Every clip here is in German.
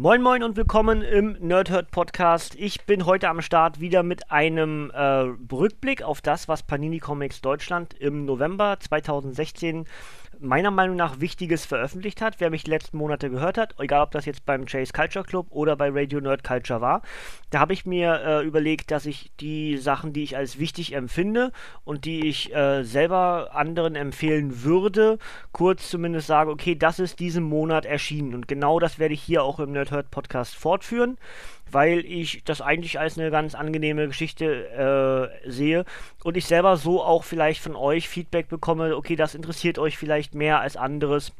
Moin Moin und willkommen im Nerdhurt Podcast. Ich bin heute am Start wieder mit einem äh, Rückblick auf das, was Panini Comics Deutschland im November 2016 meiner Meinung nach Wichtiges veröffentlicht hat. Wer mich die letzten Monate gehört hat, egal ob das jetzt beim Chase Culture Club oder bei Radio Nerd Culture war, da habe ich mir äh, überlegt, dass ich die Sachen, die ich als wichtig empfinde und die ich äh, selber anderen empfehlen würde, kurz zumindest sage, okay, das ist diesen Monat erschienen. Und genau das werde ich hier auch im Nerdhurt Podcast fortführen weil ich das eigentlich als eine ganz angenehme Geschichte äh, sehe und ich selber so auch vielleicht von euch Feedback bekomme, okay, das interessiert euch vielleicht mehr als anderes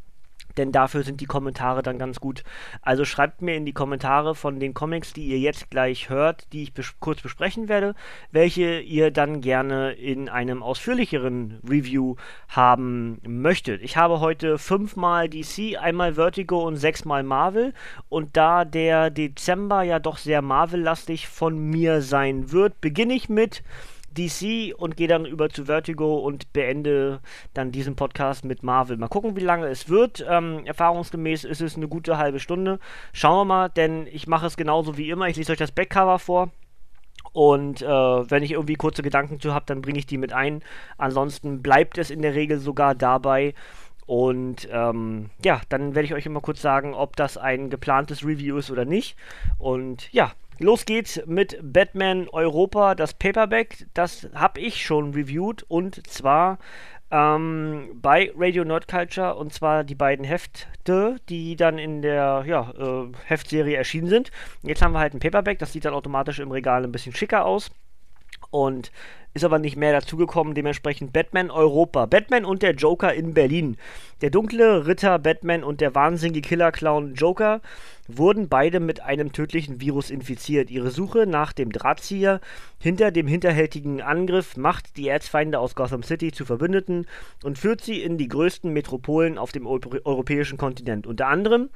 denn dafür sind die Kommentare dann ganz gut. Also schreibt mir in die Kommentare von den Comics, die ihr jetzt gleich hört, die ich bes kurz besprechen werde, welche ihr dann gerne in einem ausführlicheren Review haben möchtet. Ich habe heute fünfmal DC, einmal Vertigo und sechsmal Marvel. Und da der Dezember ja doch sehr Marvel-lastig von mir sein wird, beginne ich mit DC und gehe dann über zu Vertigo und beende dann diesen Podcast mit Marvel. Mal gucken, wie lange es wird. Ähm, erfahrungsgemäß ist es eine gute halbe Stunde. Schauen wir mal, denn ich mache es genauso wie immer. Ich lese euch das Backcover vor. Und äh, wenn ich irgendwie kurze Gedanken zu habe, dann bringe ich die mit ein. Ansonsten bleibt es in der Regel sogar dabei. Und ähm, ja, dann werde ich euch immer kurz sagen, ob das ein geplantes Review ist oder nicht. Und ja, Los geht's mit Batman Europa, das Paperback. Das habe ich schon reviewed und zwar ähm, bei Radio Nerd Culture und zwar die beiden Hefte, die dann in der ja, äh, Heftserie erschienen sind. Jetzt haben wir halt ein Paperback, das sieht dann automatisch im Regal ein bisschen schicker aus. Und ist aber nicht mehr dazugekommen. Dementsprechend Batman Europa. Batman und der Joker in Berlin. Der dunkle Ritter Batman und der wahnsinnige Killer-Clown Joker wurden beide mit einem tödlichen Virus infiziert. Ihre Suche nach dem Drahtzieher hinter dem hinterhältigen Angriff macht die Erzfeinde aus Gotham City zu Verbündeten und führt sie in die größten Metropolen auf dem europäischen Kontinent. Unter anderem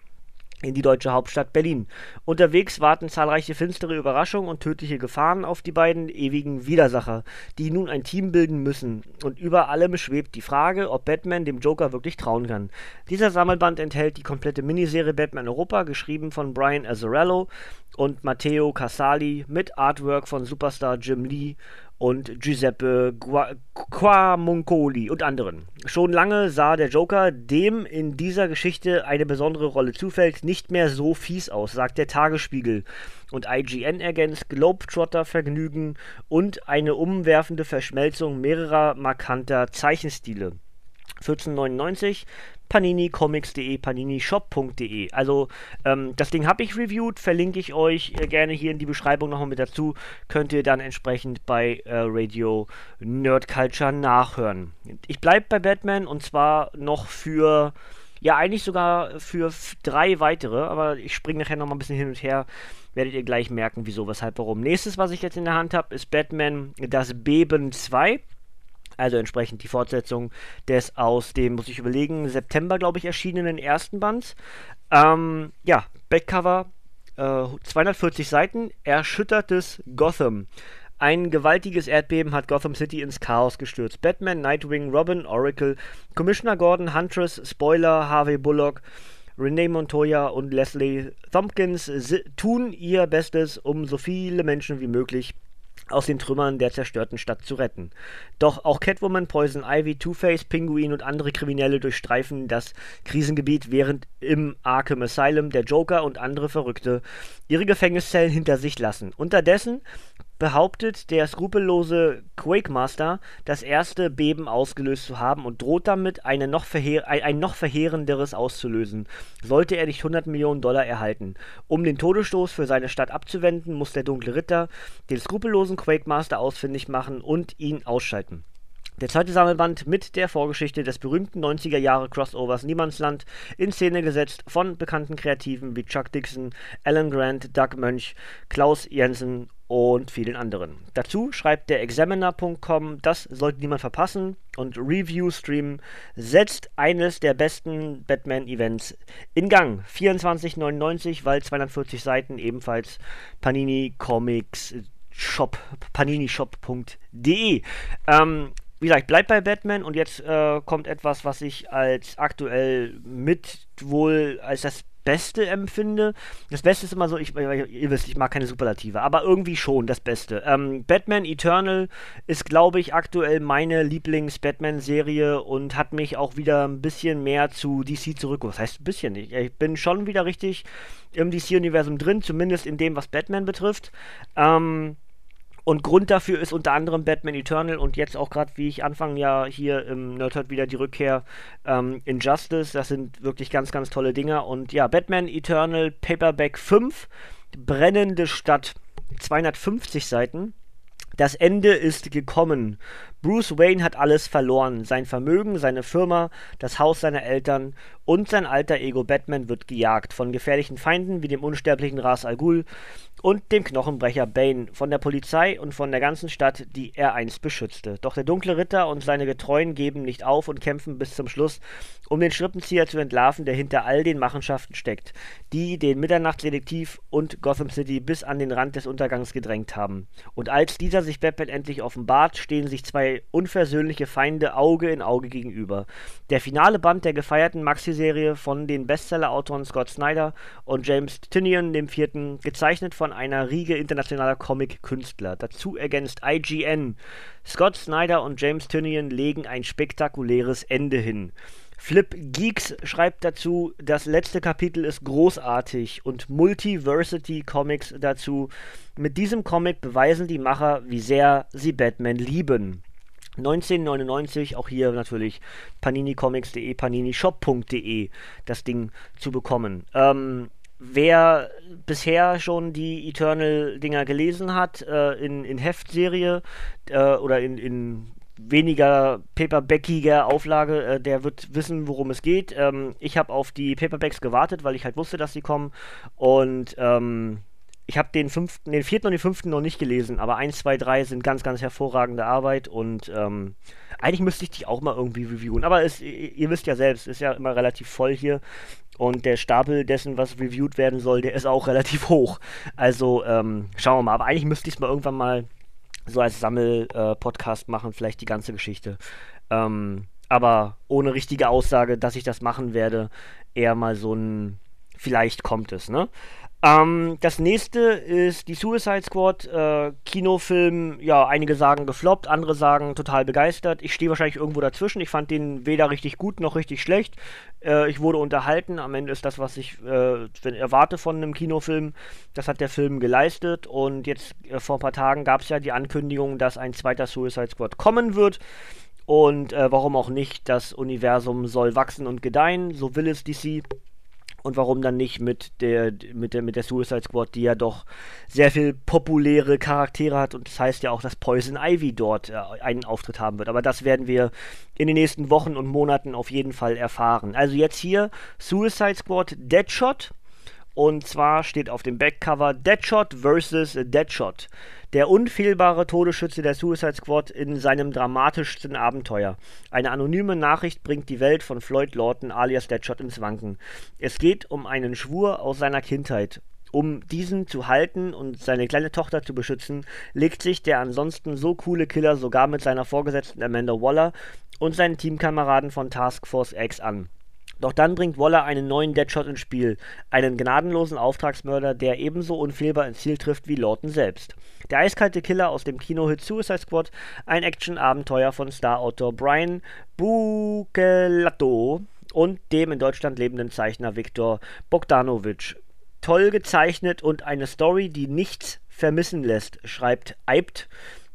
in die deutsche Hauptstadt Berlin. Unterwegs warten zahlreiche finstere Überraschungen und tödliche Gefahren auf die beiden ewigen Widersacher, die nun ein Team bilden müssen. Und über allem schwebt die Frage, ob Batman dem Joker wirklich trauen kann. Dieser Sammelband enthält die komplette Miniserie Batman Europa, geschrieben von Brian Azzarello und Matteo Casali mit Artwork von Superstar Jim Lee und Giuseppe Quamoncoli und anderen. Schon lange sah der Joker, dem in dieser Geschichte eine besondere Rolle zufällt, nicht mehr so fies aus, sagt der Tagesspiegel. Und IGN ergänzt Globetrotter-Vergnügen und eine umwerfende Verschmelzung mehrerer markanter Zeichenstile. 1499 paninicomics.de, paninishop.de. Also ähm, das Ding habe ich reviewed, verlinke ich euch äh, gerne hier in die Beschreibung nochmal mit dazu. Könnt ihr dann entsprechend bei äh, Radio Nerd Culture nachhören. Ich bleibe bei Batman und zwar noch für ja, eigentlich sogar für drei weitere, aber ich springe nachher nochmal ein bisschen hin und her. Werdet ihr gleich merken, wieso, weshalb, warum. Nächstes, was ich jetzt in der Hand habe, ist Batman Das Beben 2. Also entsprechend die Fortsetzung des aus dem, muss ich überlegen, September, glaube ich, erschienenen ersten Bands. Ähm, ja, Backcover, äh, 240 Seiten, erschüttertes Gotham. Ein gewaltiges Erdbeben hat Gotham City ins Chaos gestürzt. Batman, Nightwing, Robin, Oracle, Commissioner Gordon, Huntress, Spoiler, Harvey Bullock, Renee Montoya und Leslie Thompkins tun ihr Bestes, um so viele Menschen wie möglich aus den Trümmern der zerstörten Stadt zu retten. Doch auch Catwoman, Poison Ivy, Two-Face, Pinguin und andere Kriminelle durchstreifen das Krisengebiet, während im Arkham Asylum der Joker und andere Verrückte ihre Gefängniszellen hinter sich lassen. Unterdessen behauptet der skrupellose Quakemaster, das erste Beben ausgelöst zu haben und droht damit, eine noch ein, noch verheerenderes auszulösen, sollte er nicht 100 Millionen Dollar erhalten. Um den Todesstoß für seine Stadt abzuwenden, muss der dunkle Ritter den skrupellosen Quakemaster ausfindig machen und ihn ausschalten. Der zweite Sammelband mit der Vorgeschichte des berühmten 90er Jahre Crossovers Niemandsland in Szene gesetzt von bekannten Kreativen wie Chuck Dixon, Alan Grant, Doug Mönch, Klaus Jensen und vielen anderen. Dazu schreibt der Examiner.com, das sollte niemand verpassen und Review Stream setzt eines der besten Batman-Events in Gang. 24,99, weil 240 Seiten ebenfalls Panini Comics Shop, paninishop.de. Ähm, wie gesagt, bleibt bei Batman und jetzt äh, kommt etwas, was ich als aktuell mit wohl als das Beste empfinde. Das Beste ist immer so, ich, ihr wisst, ich mag keine Superlative, aber irgendwie schon das Beste. Ähm, Batman Eternal ist, glaube ich, aktuell meine Lieblings-Batman-Serie und hat mich auch wieder ein bisschen mehr zu DC zurückgeholt. Das heißt ein bisschen nicht. Ich bin schon wieder richtig im DC-Universum drin, zumindest in dem, was Batman betrifft. Ähm, und Grund dafür ist unter anderem Batman Eternal und jetzt auch gerade, wie ich anfange ja hier im Nerdhurt wieder die Rückkehr ähm, Injustice. Das sind wirklich ganz, ganz tolle Dinger. Und ja, Batman Eternal Paperback 5, Brennende Stadt, 250 Seiten. Das Ende ist gekommen. Bruce Wayne hat alles verloren. Sein Vermögen, seine Firma, das Haus seiner Eltern und sein alter Ego Batman wird gejagt von gefährlichen Feinden wie dem unsterblichen Ras Al Ghul und dem Knochenbrecher Bane, von der Polizei und von der ganzen Stadt, die er einst beschützte. Doch der dunkle Ritter und seine Getreuen geben nicht auf und kämpfen bis zum Schluss, um den Schrippenzieher zu entlarven, der hinter all den Machenschaften steckt, die den Mitternachtsdetektiv und Gotham City bis an den Rand des Untergangs gedrängt haben. Und als dieser sich Batman endlich offenbart, stehen sich zwei unversöhnliche Feinde Auge in Auge gegenüber. Der finale Band der gefeierten Maxi-Serie von den Bestseller-Autoren Scott Snyder und James Tinian dem vierten, gezeichnet von einer Riege internationaler Comic-Künstler. Dazu ergänzt IGN. Scott Snyder und James Tinian legen ein spektakuläres Ende hin. Flip Geeks schreibt dazu, das letzte Kapitel ist großartig und Multiversity Comics dazu. Mit diesem Comic beweisen die Macher, wie sehr sie Batman lieben. 1999, auch hier natürlich paninicomics.de, paninishop.de das Ding zu bekommen. Ähm, wer bisher schon die Eternal-Dinger gelesen hat, äh, in, in Heftserie äh, oder in, in weniger paperbackiger Auflage, äh, der wird wissen, worum es geht. Ähm, ich habe auf die Paperbacks gewartet, weil ich halt wusste, dass sie kommen. Und ähm, ich habe den fünften, den vierten und den fünften noch nicht gelesen, aber 1, 2, 3 sind ganz, ganz hervorragende Arbeit und ähm, eigentlich müsste ich die auch mal irgendwie reviewen. Aber es, ihr wisst ja selbst, ist ja immer relativ voll hier. Und der Stapel dessen, was reviewed werden soll, der ist auch relativ hoch. Also ähm, schauen wir mal. Aber eigentlich müsste ich es mal irgendwann mal so als Sammel-Podcast äh, machen, vielleicht die ganze Geschichte. Ähm, aber ohne richtige Aussage, dass ich das machen werde, eher mal so ein vielleicht kommt es, ne? Ähm, das nächste ist die Suicide Squad, äh, Kinofilm, ja, einige sagen gefloppt, andere sagen total begeistert. Ich stehe wahrscheinlich irgendwo dazwischen. Ich fand den weder richtig gut noch richtig schlecht. Äh, ich wurde unterhalten. Am Ende ist das, was ich äh, erwarte von einem Kinofilm. Das hat der Film geleistet. Und jetzt äh, vor ein paar Tagen gab es ja die Ankündigung, dass ein zweiter Suicide Squad kommen wird. Und äh, warum auch nicht, das Universum soll wachsen und gedeihen, so will es DC. Und warum dann nicht mit der, mit der, mit der Suicide Squad, die ja doch sehr viel populäre Charaktere hat und das heißt ja auch, dass Poison Ivy dort äh, einen Auftritt haben wird. Aber das werden wir in den nächsten Wochen und Monaten auf jeden Fall erfahren. Also jetzt hier Suicide Squad Deadshot. Und zwar steht auf dem Backcover Deadshot vs. Deadshot der unfehlbare Todesschütze der Suicide Squad in seinem dramatischsten Abenteuer. Eine anonyme Nachricht bringt die Welt von Floyd Lawton alias Deadshot ins Wanken. Es geht um einen Schwur aus seiner Kindheit. Um diesen zu halten und seine kleine Tochter zu beschützen, legt sich der ansonsten so coole Killer sogar mit seiner Vorgesetzten Amanda Waller und seinen Teamkameraden von Task Force X an. Doch dann bringt Waller einen neuen Deadshot ins Spiel, einen gnadenlosen Auftragsmörder, der ebenso unfehlbar ins Ziel trifft wie Lawton selbst. Der eiskalte Killer aus dem Kinohit Suicide Squad, ein Action-Abenteuer von Star-Autor Brian Bucelato und dem in Deutschland lebenden Zeichner Viktor Bogdanovic. Toll gezeichnet und eine Story, die nichts vermissen lässt, schreibt Eibt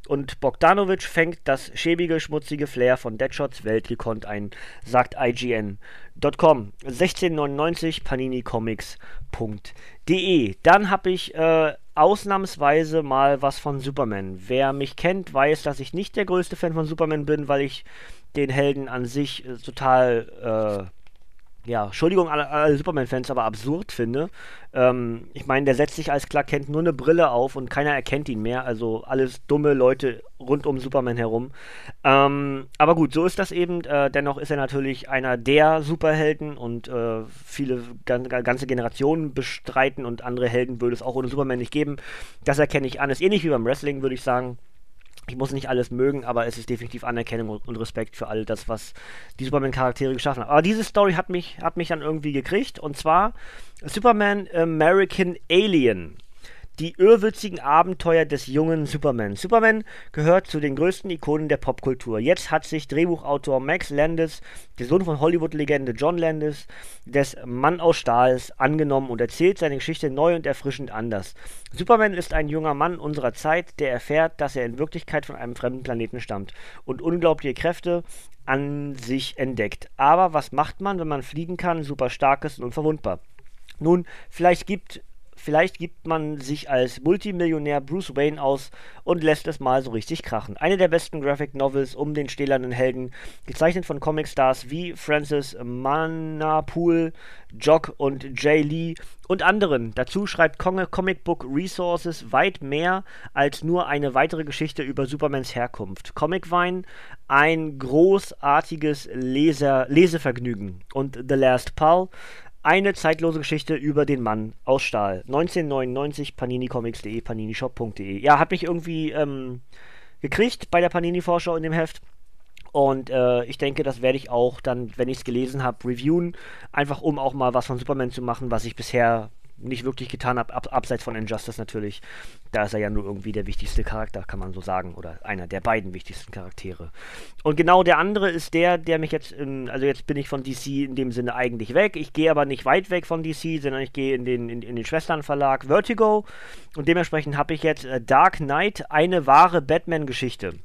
und Bogdanovic fängt das schäbige, schmutzige Flair von Deadshots Welt gekonnt ein, sagt IGN.com. 1699 paninicomics.de. Dann habe ich äh, ausnahmsweise mal was von Superman. Wer mich kennt, weiß, dass ich nicht der größte Fan von Superman bin, weil ich den Helden an sich äh, total äh, ja, Entschuldigung alle, alle Superman-Fans, aber absurd finde. Ähm, ich meine, der setzt sich als Clark Kent nur eine Brille auf und keiner erkennt ihn mehr. Also alles dumme Leute rund um Superman herum. Ähm, aber gut, so ist das eben. Äh, dennoch ist er natürlich einer der Superhelden und äh, viele ganze Generationen bestreiten und andere Helden würde es auch ohne Superman nicht geben. Das erkenne ich an. Ist ähnlich wie beim Wrestling, würde ich sagen. Ich muss nicht alles mögen, aber es ist definitiv Anerkennung und Respekt für all das, was die Superman-Charaktere geschaffen haben. Aber diese Story hat mich, hat mich dann irgendwie gekriegt. Und zwar Superman American Alien die irrwitzigen Abenteuer des jungen Superman. Superman gehört zu den größten Ikonen der Popkultur. Jetzt hat sich Drehbuchautor Max Landis, der Sohn von Hollywood-Legende John Landis, des Mann aus Stahls angenommen und erzählt seine Geschichte neu und erfrischend anders. Superman ist ein junger Mann unserer Zeit, der erfährt, dass er in Wirklichkeit von einem fremden Planeten stammt und unglaubliche Kräfte an sich entdeckt. Aber was macht man, wenn man fliegen kann, super stark ist und unverwundbar? Nun, vielleicht gibt Vielleicht gibt man sich als Multimillionär Bruce Wayne aus und lässt es mal so richtig krachen. Eine der besten Graphic Novels um den stählernen Helden, gezeichnet von Comicstars wie Francis Manapool, Jock und Jay Lee und anderen. Dazu schreibt Comic Book Resources weit mehr als nur eine weitere Geschichte über Supermans Herkunft. Comicvine, ein großartiges Leser Lesevergnügen. Und The Last Pal, eine zeitlose Geschichte über den Mann aus Stahl. 1999, paninicomics.de, paninishop.de. Ja, hat mich irgendwie ähm, gekriegt bei der Panini-Vorschau in dem Heft. Und äh, ich denke, das werde ich auch dann, wenn ich es gelesen habe, reviewen. Einfach um auch mal was von Superman zu machen, was ich bisher nicht wirklich getan habe, ab, abseits von Injustice natürlich. Da ist er ja nur irgendwie der wichtigste Charakter, kann man so sagen, oder einer der beiden wichtigsten Charaktere. Und genau der andere ist der, der mich jetzt, in, also jetzt bin ich von DC in dem Sinne eigentlich weg. Ich gehe aber nicht weit weg von DC, sondern ich gehe in den, in, in den Schwesternverlag Vertigo und dementsprechend habe ich jetzt äh, Dark Knight, eine wahre Batman-Geschichte.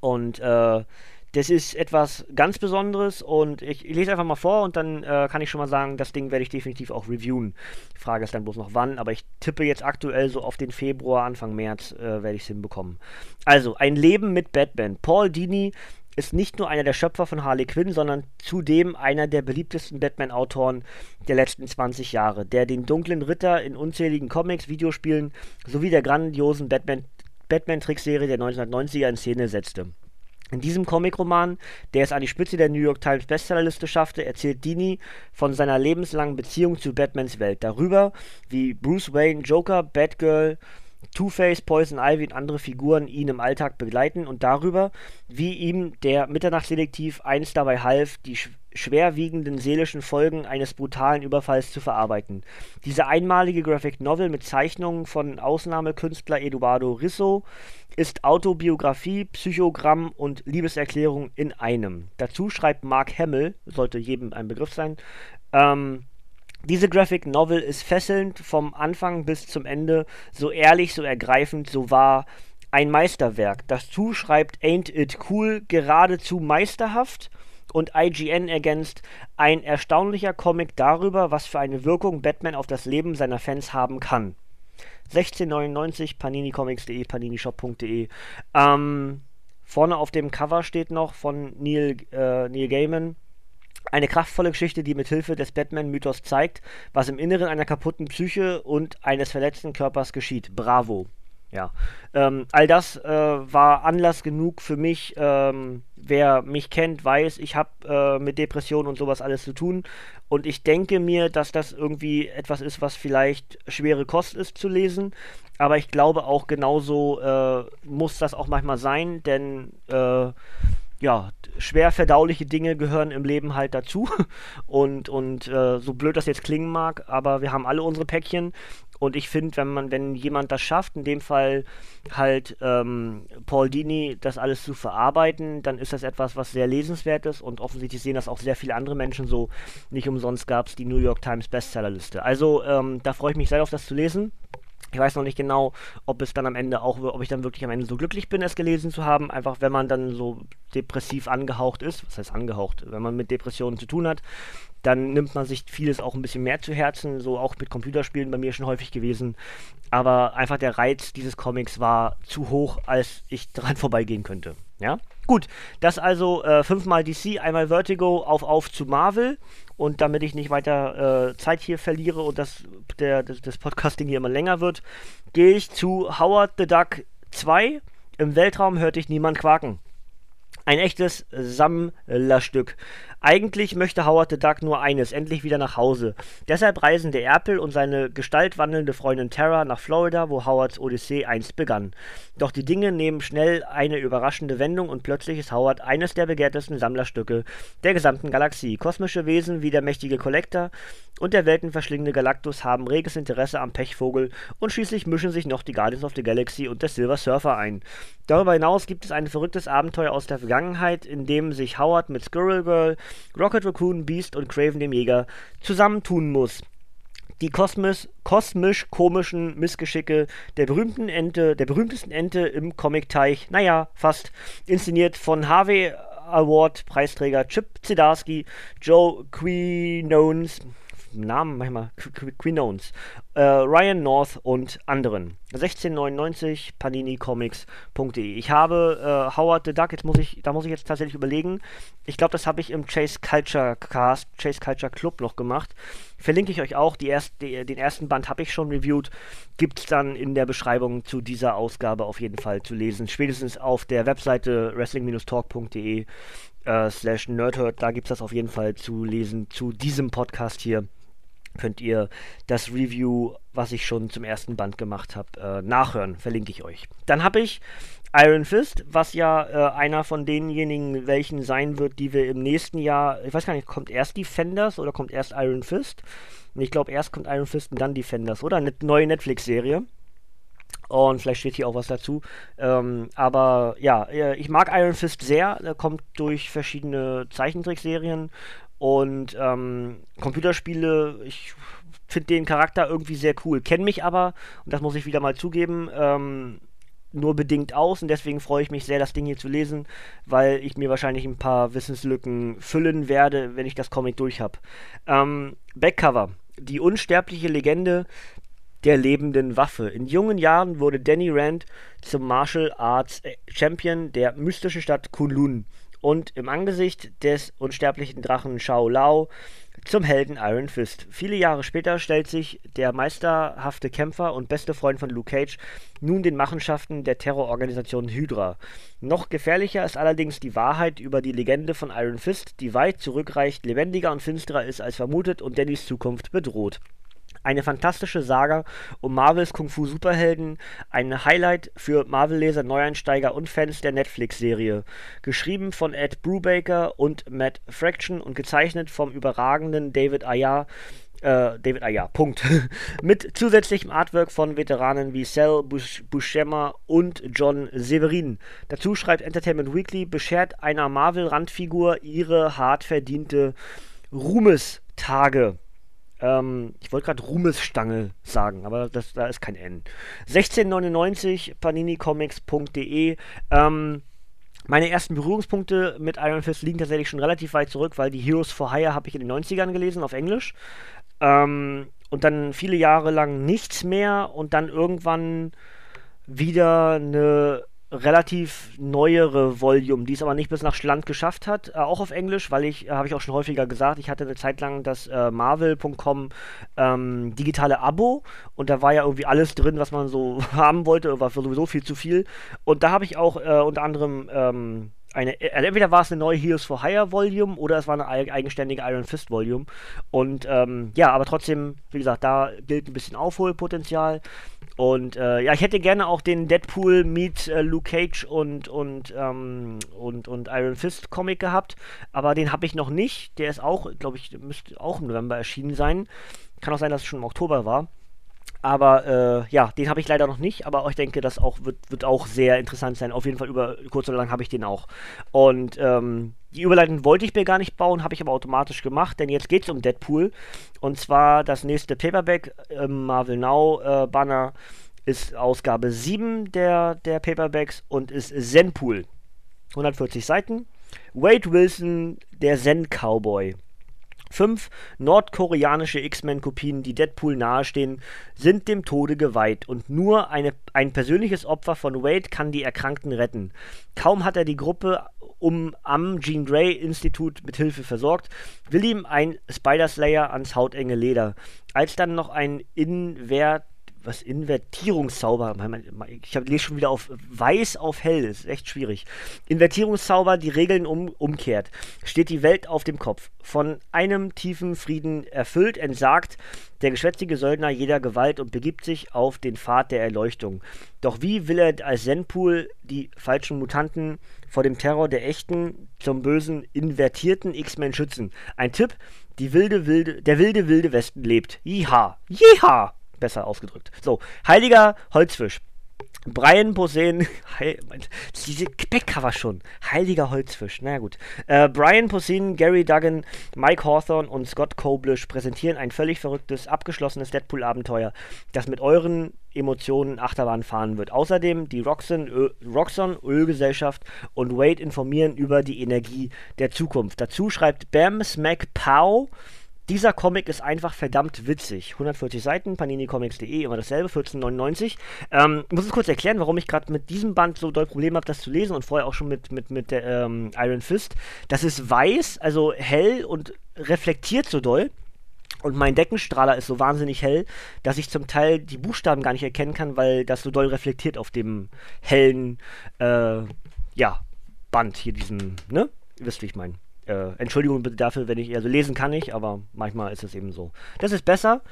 Und äh, das ist etwas ganz Besonderes und ich, ich lese einfach mal vor und dann äh, kann ich schon mal sagen, das Ding werde ich definitiv auch reviewen. Die Frage ist dann bloß noch wann, aber ich tippe jetzt aktuell so auf den Februar, Anfang März äh, werde ich es hinbekommen. Also, ein Leben mit Batman. Paul Dini ist nicht nur einer der Schöpfer von Harley Quinn, sondern zudem einer der beliebtesten Batman-Autoren der letzten 20 Jahre, der den dunklen Ritter in unzähligen Comics, Videospielen sowie der grandiosen Batman-Trickserie der 1990er in Szene setzte. In diesem Comicroman, der es an die Spitze der New York Times Bestsellerliste schaffte, erzählt Dini von seiner lebenslangen Beziehung zu Batmans Welt, darüber, wie Bruce Wayne, Joker, Batgirl, Two-Face, Poison Ivy und andere Figuren ihn im Alltag begleiten und darüber, wie ihm der Mitternachtsdetektiv einst dabei half, die schwerwiegenden seelischen Folgen eines brutalen Überfalls zu verarbeiten. Diese einmalige Graphic Novel mit Zeichnungen von Ausnahmekünstler Eduardo Risso ist Autobiografie, Psychogramm und Liebeserklärung in einem. Dazu schreibt Mark Hamill, sollte jedem ein Begriff sein, ähm, diese Graphic Novel ist fesselnd vom Anfang bis zum Ende, so ehrlich, so ergreifend, so wahr, ein Meisterwerk. Dazu schreibt Ain't It Cool geradezu meisterhaft und IGN ergänzt ein erstaunlicher Comic darüber, was für eine Wirkung Batman auf das Leben seiner Fans haben kann. 1699 paninicomics.de, paninishop.de. Ähm, vorne auf dem Cover steht noch von Neil, äh, Neil Gaiman eine kraftvolle Geschichte, die mit Hilfe des Batman-Mythos zeigt, was im Inneren einer kaputten Psyche und eines verletzten Körpers geschieht. Bravo. Ja, ähm, all das äh, war Anlass genug für mich. Ähm, wer mich kennt, weiß, ich habe äh, mit Depressionen und sowas alles zu tun. Und ich denke mir, dass das irgendwie etwas ist, was vielleicht schwere Kost ist zu lesen. Aber ich glaube auch genauso äh, muss das auch manchmal sein, denn äh, ja, schwer verdauliche Dinge gehören im Leben halt dazu. Und, und äh, so blöd das jetzt klingen mag, aber wir haben alle unsere Päckchen. Und ich finde, wenn man, wenn jemand das schafft, in dem Fall halt ähm, Paul Dini, das alles zu verarbeiten, dann ist das etwas, was sehr lesenswert ist und offensichtlich sehen das auch sehr viele andere Menschen so. Nicht umsonst gab es die New York Times Bestsellerliste. Also ähm, da freue ich mich sehr auf das zu lesen. Ich weiß noch nicht genau, ob es dann am Ende auch, ob ich dann wirklich am Ende so glücklich bin, es gelesen zu haben. Einfach, wenn man dann so depressiv angehaucht ist, was heißt angehaucht, wenn man mit Depressionen zu tun hat, dann nimmt man sich vieles auch ein bisschen mehr zu Herzen, so auch mit Computerspielen bei mir schon häufig gewesen. Aber einfach der Reiz dieses Comics war zu hoch, als ich dran vorbeigehen könnte. Ja, gut. Das also äh, fünfmal DC, einmal Vertigo, auf auf zu Marvel. Und damit ich nicht weiter äh, Zeit hier verliere und das, der, das, das Podcasting hier immer länger wird, gehe ich zu Howard the Duck 2. Im Weltraum hörte ich niemand quaken. Ein echtes Sammlerstück. Eigentlich möchte Howard the Duck nur eines, endlich wieder nach Hause. Deshalb reisen der Erpel und seine gestaltwandelnde Freundin Tara nach Florida, wo Howards Odyssee einst begann. Doch die Dinge nehmen schnell eine überraschende Wendung und plötzlich ist Howard eines der begehrtesten Sammlerstücke der gesamten Galaxie. Kosmische Wesen wie der mächtige Collector und der weltenverschlingende Galactus haben reges Interesse am Pechvogel und schließlich mischen sich noch die Guardians of the Galaxy und der Silver Surfer ein. Darüber hinaus gibt es ein verrücktes Abenteuer aus der Vergangenheit, in dem sich Howard mit Squirrel Girl, Rocket Raccoon, Beast und Craven dem Jäger zusammentun muss. Die kosmisch, kosmisch komischen Missgeschicke der berühmten Ente, der berühmtesten Ente im Comicteich, naja, fast inszeniert von Harvey Award Preisträger Chip Zdarsky, Joe Quinones, Namen manchmal Quinones, äh, Ryan North und anderen. 1699 paninicomics.de. Ich habe äh, Howard the Duck, jetzt muss ich, da muss ich jetzt tatsächlich überlegen. Ich glaube, das habe ich im Chase Culture Cast, Chase Culture Club noch gemacht. Verlinke ich euch auch. Die erst, die, den ersten Band habe ich schon reviewed. Gibt es dann in der Beschreibung zu dieser Ausgabe auf jeden Fall zu lesen. Spätestens auf der Webseite wrestling-talk.de äh, slash nerdhurt. Da gibt es das auf jeden Fall zu lesen zu diesem Podcast hier könnt ihr das Review, was ich schon zum ersten Band gemacht habe, äh, nachhören. Verlinke ich euch. Dann habe ich Iron Fist, was ja äh, einer von denjenigen welchen sein wird, die wir im nächsten Jahr, ich weiß gar nicht, kommt erst Defenders oder kommt erst Iron Fist? ich glaube, erst kommt Iron Fist und dann Defenders, oder? Eine neue Netflix-Serie. Und vielleicht steht hier auch was dazu. Ähm, aber ja, äh, ich mag Iron Fist sehr. Er kommt durch verschiedene Zeichentrickserien und ähm, Computerspiele, ich finde den Charakter irgendwie sehr cool. Kenne mich aber, und das muss ich wieder mal zugeben, ähm, nur bedingt aus und deswegen freue ich mich sehr, das Ding hier zu lesen, weil ich mir wahrscheinlich ein paar Wissenslücken füllen werde, wenn ich das Comic durch habe. Ähm, Backcover. Die unsterbliche Legende der lebenden Waffe. In jungen Jahren wurde Danny Rand zum Martial Arts Champion der mystischen Stadt Kunlun und im Angesicht des unsterblichen Drachen Shao Lao zum Helden Iron Fist. Viele Jahre später stellt sich der meisterhafte Kämpfer und beste Freund von Luke Cage nun den Machenschaften der Terrororganisation Hydra. Noch gefährlicher ist allerdings die Wahrheit über die Legende von Iron Fist, die weit zurückreicht, lebendiger und finsterer ist als vermutet und Dannys Zukunft bedroht. Eine fantastische Saga um Marvels Kung-Fu-Superhelden, ein Highlight für Marvel-Leser, Neueinsteiger und Fans der Netflix-Serie. Geschrieben von Ed Brubaker und Matt Fraction und gezeichnet vom überragenden David Ayer. Äh, David Ayer, Punkt. Mit zusätzlichem Artwork von Veteranen wie Sal Buscema und John Severin. Dazu schreibt Entertainment Weekly, beschert einer Marvel-Randfigur ihre hart verdiente Ruhmestage. Ähm, ich wollte gerade Ruhmesstange sagen, aber das, da ist kein N. 1699 paninicomics.de. Ähm, meine ersten Berührungspunkte mit Iron Fist liegen tatsächlich schon relativ weit zurück, weil die Heroes for Hire habe ich in den 90ern gelesen auf Englisch. Ähm, und dann viele Jahre lang nichts mehr und dann irgendwann wieder eine relativ neuere Volume, die es aber nicht bis nach Schland geschafft hat, äh, auch auf Englisch, weil ich, äh, habe ich auch schon häufiger gesagt, ich hatte eine Zeit lang das äh, Marvel.com ähm, digitale Abo und da war ja irgendwie alles drin, was man so haben wollte, war sowieso viel zu viel. Und da habe ich auch äh, unter anderem ähm, eine, also entweder war es eine neue Heroes for Hire Volume oder es war eine eigenständige Iron Fist Volume. Und ähm, ja, aber trotzdem, wie gesagt, da gilt ein bisschen Aufholpotenzial. Und äh, ja, ich hätte gerne auch den Deadpool meet äh, Luke Cage und, und, ähm, und, und Iron Fist Comic gehabt, aber den habe ich noch nicht. Der ist auch, glaube ich, müsste auch im November erschienen sein. Kann auch sein, dass es schon im Oktober war. Aber äh, ja, den habe ich leider noch nicht, aber ich denke, das auch wird, wird auch sehr interessant sein. Auf jeden Fall über kurz oder lang habe ich den auch. Und ähm, die Überleitung wollte ich mir gar nicht bauen, habe ich aber automatisch gemacht, denn jetzt geht es um Deadpool. Und zwar das nächste Paperback im Marvel Now äh, Banner ist Ausgabe 7 der, der Paperbacks und ist Zenpool. 140 Seiten. Wade Wilson, der Zen-Cowboy. Fünf nordkoreanische X-Men-Kopien, die Deadpool nahestehen, sind dem Tode geweiht und nur eine, ein persönliches Opfer von Wade kann die Erkrankten retten. Kaum hat er die Gruppe um am Jean Grey Institut mit Hilfe versorgt, will ihm ein Spider-Slayer ans hautenge Leder. Als dann noch ein inver was Invertierungszauber. Ich lese schon wieder auf weiß auf hell, das ist echt schwierig. Invertierungszauber, die Regeln um, umkehrt. Steht die Welt auf dem Kopf. Von einem tiefen Frieden erfüllt, entsagt der geschwätzige Söldner jeder Gewalt und begibt sich auf den Pfad der Erleuchtung. Doch wie will er als Zenpool die falschen Mutanten vor dem Terror der echten, zum bösen, invertierten X-Men schützen? Ein Tipp, die wilde, wilde, der wilde, wilde Westen lebt. Jiha! Jiha! Besser ausgedrückt. So, heiliger Holzfisch. Brian Posehn, diese Backcover schon. Heiliger Holzfisch, naja gut. Äh, Brian Posehn, Gary Duggan, Mike Hawthorne und Scott Koblish präsentieren ein völlig verrücktes, abgeschlossenes Deadpool-Abenteuer, das mit euren Emotionen Achterbahn fahren wird. Außerdem die Roxxon, Roxxon Ölgesellschaft und Wade informieren über die Energie der Zukunft. Dazu schreibt Bam Smack Pow dieser Comic ist einfach verdammt witzig. 140 Seiten, paninicomics.de, immer dasselbe, 14,99. Ähm, ich muss es kurz erklären, warum ich gerade mit diesem Band so doll Probleme habe, das zu lesen und vorher auch schon mit, mit, mit der ähm, Iron Fist. Das ist weiß, also hell und reflektiert so doll. Und mein Deckenstrahler ist so wahnsinnig hell, dass ich zum Teil die Buchstaben gar nicht erkennen kann, weil das so doll reflektiert auf dem hellen, äh, ja, Band hier, diesem, ne? Ihr wisst, wie ich meine. Äh, Entschuldigung bitte dafür, wenn ich, also lesen kann ich, aber manchmal ist es eben so. Das ist besser,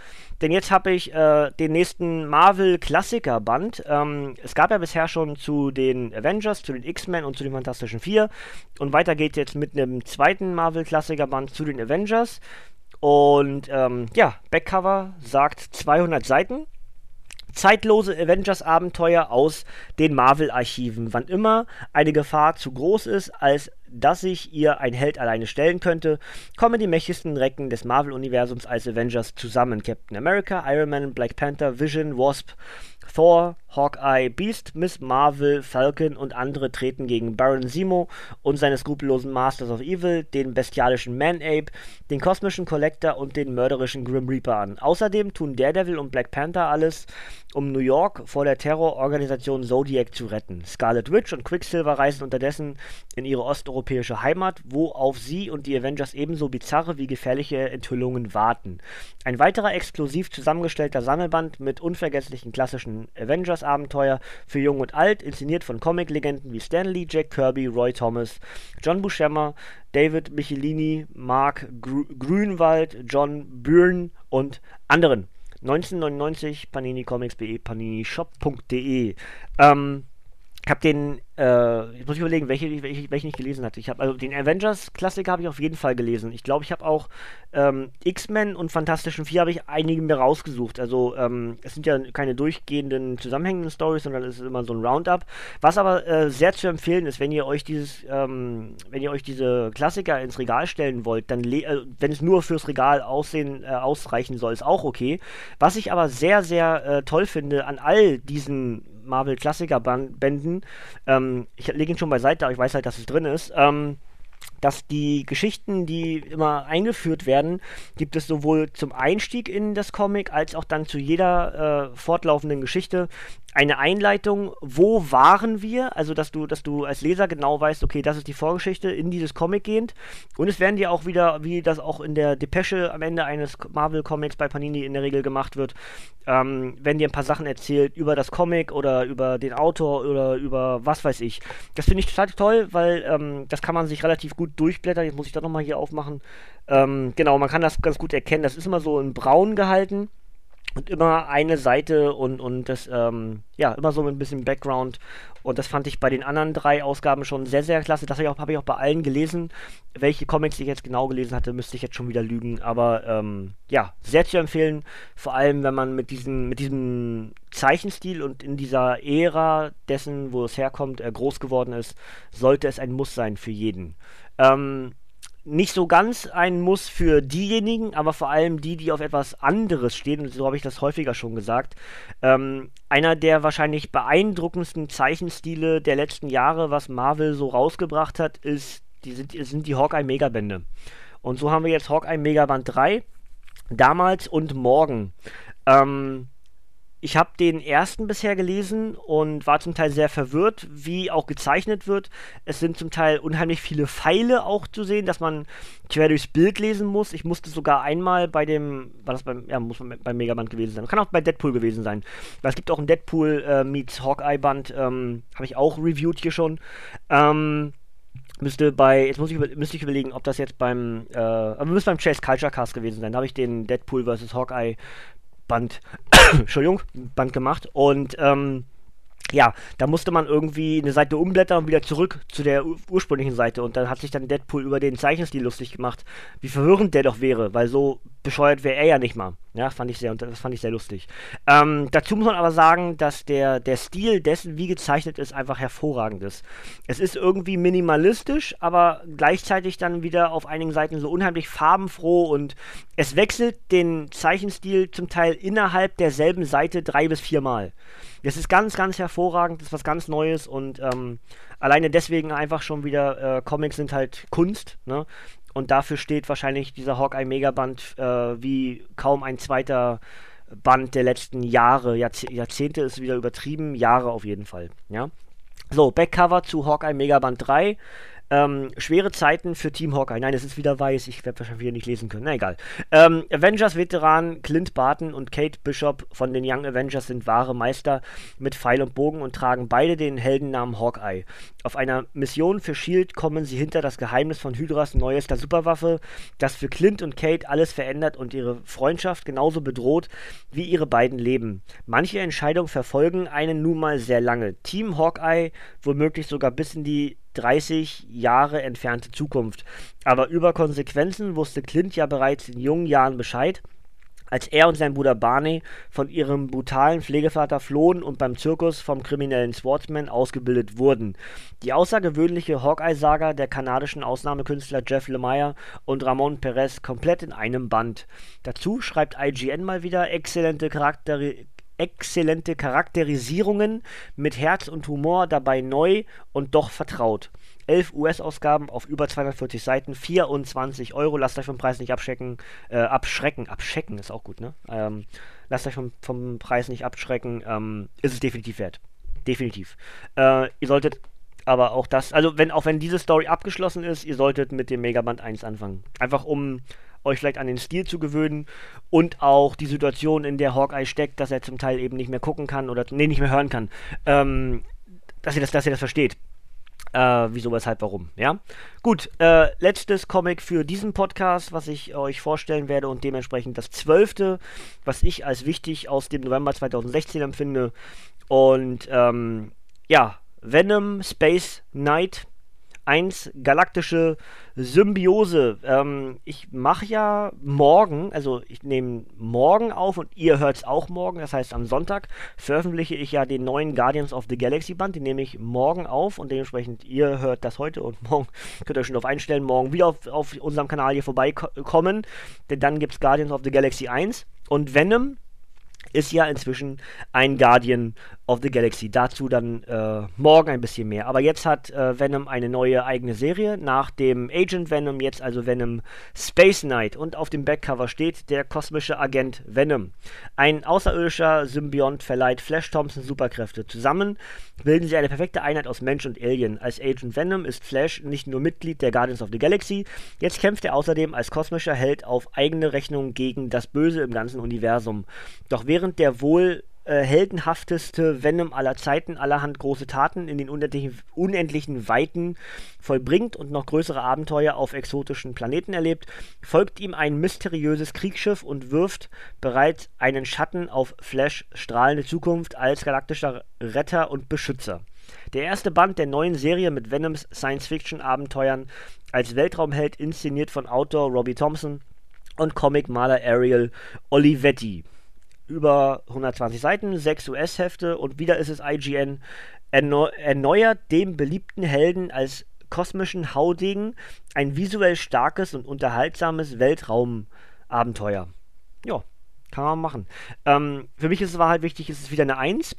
denn jetzt habe ich äh, den nächsten Marvel-Klassiker-Band. Ähm, es gab ja bisher schon zu den Avengers, zu den X-Men und zu den Fantastischen Vier. Und weiter geht jetzt mit einem zweiten Marvel-Klassiker-Band zu den Avengers. Und ähm, ja, Backcover sagt 200 Seiten zeitlose Avengers-Abenteuer aus den Marvel-Archiven. Wann immer eine Gefahr zu groß ist, als dass sich ihr ein Held alleine stellen könnte, kommen die mächtigsten Recken des Marvel-Universums als Avengers zusammen. Captain America, Iron Man, Black Panther, Vision, Wasp, Thor, Hawkeye, Beast, Miss Marvel, Falcon und andere treten gegen Baron Zemo und seine skrupellosen Masters of Evil, den bestialischen Man-Ape, den kosmischen Collector und den mörderischen Grim Reaper an. Außerdem tun Daredevil und Black Panther alles, um New York vor der Terrororganisation Zodiac zu retten. Scarlet Witch und Quicksilver reisen unterdessen in ihre osteuropäische Heimat, wo auf sie und die Avengers ebenso bizarre wie gefährliche Enthüllungen warten. Ein weiterer exklusiv zusammengestellter Sammelband mit unvergesslichen klassischen Avengers-Abenteuer für Jung und Alt, inszeniert von Comic-Legenden wie Stan Lee, Jack Kirby, Roy Thomas, John Buscema, David Michelini, Mark Gr Grünwald, John Byrne und anderen. 1999 Panini Comics BE paninishop.de. Ähm, ich habe den, äh, ich muss überlegen, welche, welche, welche ich gelesen hatte. Ich habe also den Avengers-Klassiker habe ich auf jeden Fall gelesen. Ich glaube, ich habe auch ähm, X-Men und Fantastischen Vier habe ich einige mir rausgesucht. Also ähm, es sind ja keine durchgehenden zusammenhängenden Stories, sondern es ist immer so ein Roundup. Was aber äh, sehr zu empfehlen ist, wenn ihr euch dieses, ähm, wenn ihr euch diese Klassiker ins Regal stellen wollt, dann äh, wenn es nur fürs Regal aussehen äh, ausreichen soll, ist auch okay. Was ich aber sehr sehr äh, toll finde an all diesen Marvel-Klassiker-Bänden. Ähm, ich lege ihn schon beiseite, aber ich weiß halt, dass es drin ist. Ähm, dass die Geschichten, die immer eingeführt werden, gibt es sowohl zum Einstieg in das Comic als auch dann zu jeder äh, fortlaufenden Geschichte eine Einleitung, wo waren wir, also dass du, dass du als Leser genau weißt, okay, das ist die Vorgeschichte in dieses Comic gehend. Und es werden dir auch wieder, wie das auch in der Depesche am Ende eines Marvel-Comics bei Panini in der Regel gemacht wird, ähm, werden dir ein paar Sachen erzählt über das Comic oder über den Autor oder über was weiß ich. Das finde ich total toll, weil ähm, das kann man sich relativ gut durchblättern. Jetzt muss ich das nochmal hier aufmachen. Ähm, genau, man kann das ganz gut erkennen. Das ist immer so in braun gehalten und immer eine Seite und, und das, ähm, ja, immer so mit ein bisschen Background. Und das fand ich bei den anderen drei Ausgaben schon sehr, sehr klasse. Das habe ich, auch, hab ich auch bei allen gelesen. Welche Comics ich jetzt genau gelesen hatte, müsste ich jetzt schon wieder lügen. Aber ähm, ja, sehr zu empfehlen. Vor allem, wenn man mit, diesen, mit diesem Zeichenstil und in dieser Ära dessen, wo es herkommt, äh, groß geworden ist, sollte es ein Muss sein für jeden. Ähm, nicht so ganz ein Muss für diejenigen, aber vor allem die, die auf etwas anderes stehen, und so habe ich das häufiger schon gesagt. Ähm, einer der wahrscheinlich beeindruckendsten Zeichenstile der letzten Jahre, was Marvel so rausgebracht hat, ist, die sind, sind die Hawkeye Megabände. Und so haben wir jetzt Hawkeye Megaband 3, damals und morgen. Ähm, ich habe den ersten bisher gelesen und war zum Teil sehr verwirrt, wie auch gezeichnet wird. Es sind zum Teil unheimlich viele Pfeile auch zu sehen, dass man quer durchs Bild lesen muss. Ich musste sogar einmal bei dem, war das beim, ja, muss man beim Megaband gewesen sein. Kann auch bei Deadpool gewesen sein. Weil es gibt auch ein Deadpool äh, meets Hawkeye Band, ähm, habe ich auch reviewed hier schon. Ähm, müsste bei, jetzt muss ich, müsste ich überlegen, ob das jetzt beim, äh, müsste beim Chase Culture Cast gewesen sein. Da habe ich den Deadpool vs. Hawkeye Band, Entschuldigung, Band gemacht und ähm, ja, da musste man irgendwie eine Seite umblättern und wieder zurück zu der ursprünglichen Seite. Und dann hat sich dann Deadpool über den Zeichenstil lustig gemacht, wie verwirrend der doch wäre, weil so bescheuert wäre er ja nicht mal. Ja, fand ich sehr, das fand ich sehr lustig. Ähm, dazu muss man aber sagen, dass der, der Stil dessen, wie gezeichnet ist, einfach hervorragend ist. Es ist irgendwie minimalistisch, aber gleichzeitig dann wieder auf einigen Seiten so unheimlich farbenfroh und es wechselt den Zeichenstil zum Teil innerhalb derselben Seite drei bis viermal. Das ist ganz, ganz hervorragend, das ist was ganz Neues und ähm, alleine deswegen einfach schon wieder, äh, Comics sind halt Kunst, ne? Und dafür steht wahrscheinlich dieser Hawkeye Megaband äh, wie kaum ein zweiter Band der letzten Jahre. Jahrzeh Jahrzehnte ist wieder übertrieben, Jahre auf jeden Fall. Ja. So, Backcover zu Hawkeye Megaband 3. Ähm, schwere Zeiten für Team Hawkeye. Nein, es ist wieder weiß. Ich werde wahrscheinlich wieder nicht lesen können. Na egal. Ähm, Avengers-Veteran Clint Barton und Kate Bishop von den Young Avengers sind wahre Meister mit Pfeil und Bogen und tragen beide den Heldennamen Hawkeye. Auf einer Mission für Shield kommen sie hinter das Geheimnis von Hydras neuester Superwaffe, das für Clint und Kate alles verändert und ihre Freundschaft genauso bedroht wie ihre beiden Leben. Manche Entscheidungen verfolgen einen nun mal sehr lange. Team Hawkeye womöglich sogar bis in die 30 Jahre entfernte Zukunft. Aber über Konsequenzen wusste Clint ja bereits in jungen Jahren Bescheid, als er und sein Bruder Barney von ihrem brutalen Pflegevater flohen und beim Zirkus vom kriminellen Swordsman ausgebildet wurden. Die außergewöhnliche Hawkeye-Saga der kanadischen Ausnahmekünstler Jeff Lemire und Ramon Perez komplett in einem Band. Dazu schreibt IGN mal wieder exzellente Charaktere exzellente Charakterisierungen mit Herz und Humor, dabei neu und doch vertraut. 11 US-Ausgaben auf über 240 Seiten, 24 Euro. Lasst euch vom Preis nicht abschrecken. Äh, abschrecken. Abschrecken ist auch gut, ne? Ähm, lasst euch vom, vom Preis nicht abschrecken. Ähm, ist es definitiv wert. Definitiv. Äh, ihr solltet aber auch das, also wenn, auch wenn diese Story abgeschlossen ist, ihr solltet mit dem Megaband 1 anfangen. Einfach um euch vielleicht an den Stil zu gewöhnen und auch die Situation, in der Hawkeye steckt, dass er zum Teil eben nicht mehr gucken kann oder nee, nicht mehr hören kann. Ähm, dass ihr das, dass ihr das versteht. Äh, wieso, weshalb, warum, ja? Gut, äh, letztes Comic für diesen Podcast, was ich euch vorstellen werde und dementsprechend das zwölfte, was ich als wichtig aus dem November 2016 empfinde. Und ähm, ja, Venom Space Knight 1 galaktische Symbiose. Ähm, ich mache ja morgen, also ich nehme morgen auf und ihr hört es auch morgen, das heißt am Sonntag veröffentliche ich ja den neuen Guardians of the Galaxy Band, den nehme ich morgen auf und dementsprechend ihr hört das heute und morgen könnt ihr euch schon darauf einstellen, morgen wieder auf, auf unserem Kanal hier vorbeikommen, denn dann gibt es Guardians of the Galaxy 1 und Venom ist ja inzwischen ein Guardian of the Galaxy. Dazu dann äh, morgen ein bisschen mehr. Aber jetzt hat äh, Venom eine neue eigene Serie. Nach dem Agent Venom jetzt also Venom Space Knight. Und auf dem Backcover steht der kosmische Agent Venom. Ein außerirdischer Symbiont verleiht Flash Thompson Superkräfte. Zusammen bilden sie eine perfekte Einheit aus Mensch und Alien. Als Agent Venom ist Flash nicht nur Mitglied der Guardians of the Galaxy, jetzt kämpft er außerdem als kosmischer Held auf eigene Rechnung gegen das Böse im ganzen Universum. Doch während der wohl äh, heldenhafteste Venom aller Zeiten allerhand große Taten in den unendlichen, unendlichen Weiten vollbringt und noch größere Abenteuer auf exotischen Planeten erlebt, folgt ihm ein mysteriöses Kriegsschiff und wirft bereits einen Schatten auf Flash strahlende Zukunft als galaktischer Retter und Beschützer. Der erste Band der neuen Serie mit Venoms Science-Fiction-Abenteuern als Weltraumheld inszeniert von Autor Robbie Thompson und Comicmaler Ariel Olivetti über 120 Seiten, 6 US-Hefte und wieder ist es IGN, erneu erneuert dem beliebten Helden als kosmischen Haudegen ein visuell starkes und unterhaltsames Weltraumabenteuer. Ja, kann man machen. Ähm, für mich ist es war halt wichtig, es ist wieder eine 1.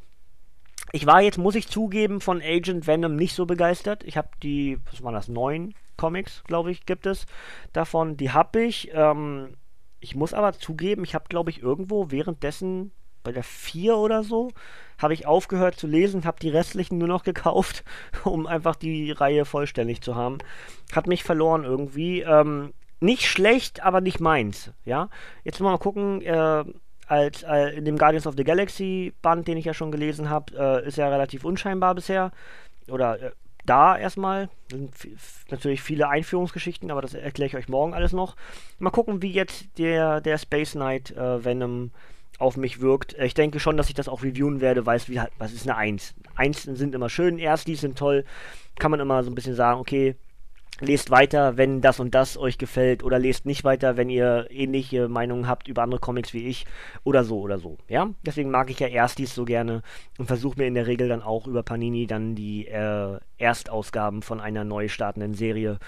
Ich war jetzt, muss ich zugeben, von Agent Venom nicht so begeistert. Ich habe die, was waren das, neun Comics, glaube ich, gibt es davon. Die habe ich. Ähm, ich muss aber zugeben, ich habe, glaube ich, irgendwo währenddessen bei der 4 oder so, habe ich aufgehört zu lesen, habe die restlichen nur noch gekauft, um einfach die Reihe vollständig zu haben. Hat mich verloren irgendwie. Ähm, nicht schlecht, aber nicht meins. Ja, jetzt mal gucken. Äh, als äh, in dem Guardians of the Galaxy Band, den ich ja schon gelesen habe, äh, ist ja relativ unscheinbar bisher. Oder äh, da erstmal. sind natürlich viele Einführungsgeschichten, aber das erkläre ich euch morgen alles noch. Mal gucken, wie jetzt der, der Space Knight äh, Venom auf mich wirkt. Ich denke schon, dass ich das auch reviewen werde, weil es wie halt, was ist eine Eins? Eins sind immer schön, Erstis sind toll. Kann man immer so ein bisschen sagen, okay, lest weiter, wenn das und das euch gefällt oder lest nicht weiter, wenn ihr ähnliche Meinungen habt über andere Comics wie ich oder so oder so. Ja, deswegen mag ich ja Erstis so gerne und versuche mir in der Regel dann auch über Panini dann die äh, Erstausgaben von einer neu startenden Serie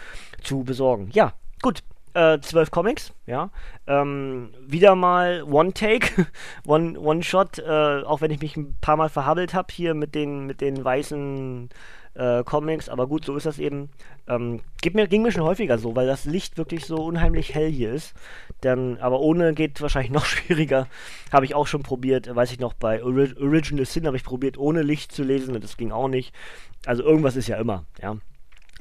zu besorgen. Ja, gut. Äh, zwölf Comics, ja. Ähm, wieder mal One-Take, One-Shot, äh, auch wenn ich mich ein paar Mal verhabbelt habe hier mit den, mit den weißen äh, Comics, aber gut, so ist das eben. Ähm, mir, ging mir schon häufiger so, weil das Licht wirklich so unheimlich hell hier ist. Dann, aber ohne geht wahrscheinlich noch schwieriger. Habe ich auch schon probiert, weiß ich noch, bei Ori Original Sin habe ich probiert, ohne Licht zu lesen und das ging auch nicht. Also irgendwas ist ja immer, ja.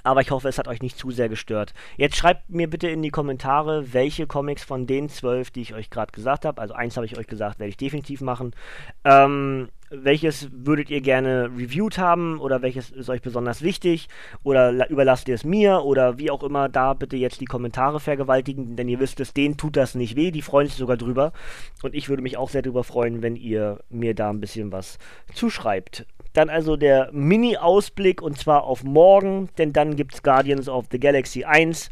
Aber ich hoffe, es hat euch nicht zu sehr gestört. Jetzt schreibt mir bitte in die Kommentare, welche Comics von den zwölf, die ich euch gerade gesagt habe, also eins habe ich euch gesagt, werde ich definitiv machen, ähm, welches würdet ihr gerne reviewed haben oder welches ist euch besonders wichtig oder überlasst ihr es mir oder wie auch immer, da bitte jetzt die Kommentare vergewaltigen, denn ihr wisst es, denen tut das nicht weh, die freuen sich sogar drüber und ich würde mich auch sehr darüber freuen, wenn ihr mir da ein bisschen was zuschreibt. Dann also der Mini-Ausblick und zwar auf morgen, denn dann gibt es Guardians of the Galaxy 1.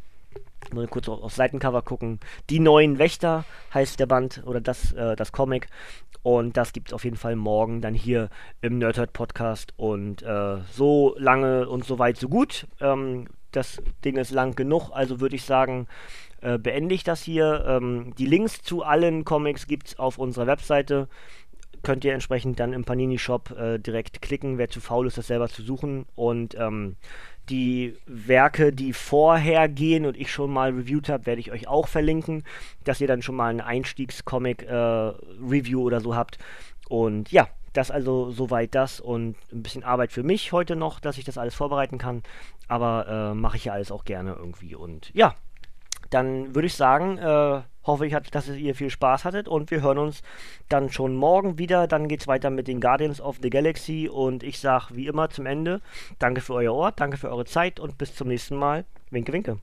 Mal kurz auf, auf Seitencover gucken. Die neuen Wächter heißt der Band oder das, äh, das Comic. Und das gibt es auf jeden Fall morgen dann hier im Nerdhurt Podcast. Und äh, so lange und so weit, so gut. Ähm, das Ding ist lang genug, also würde ich sagen, äh, beende ich das hier. Ähm, die Links zu allen Comics gibt es auf unserer Webseite könnt ihr entsprechend dann im Panini-Shop äh, direkt klicken, wer zu faul ist, das selber zu suchen. Und ähm, die Werke, die vorher gehen und ich schon mal reviewed habe, werde ich euch auch verlinken, dass ihr dann schon mal ein Einstiegscomic-Review äh, oder so habt. Und ja, das also soweit das und ein bisschen Arbeit für mich heute noch, dass ich das alles vorbereiten kann. Aber äh, mache ich ja alles auch gerne irgendwie. Und ja, dann würde ich sagen, äh, hoffe ich, dass ihr viel Spaß hattet und wir hören uns dann schon morgen wieder. Dann geht es weiter mit den Guardians of the Galaxy und ich sage wie immer zum Ende, danke für euer Ohr, danke für eure Zeit und bis zum nächsten Mal. Winke, winke.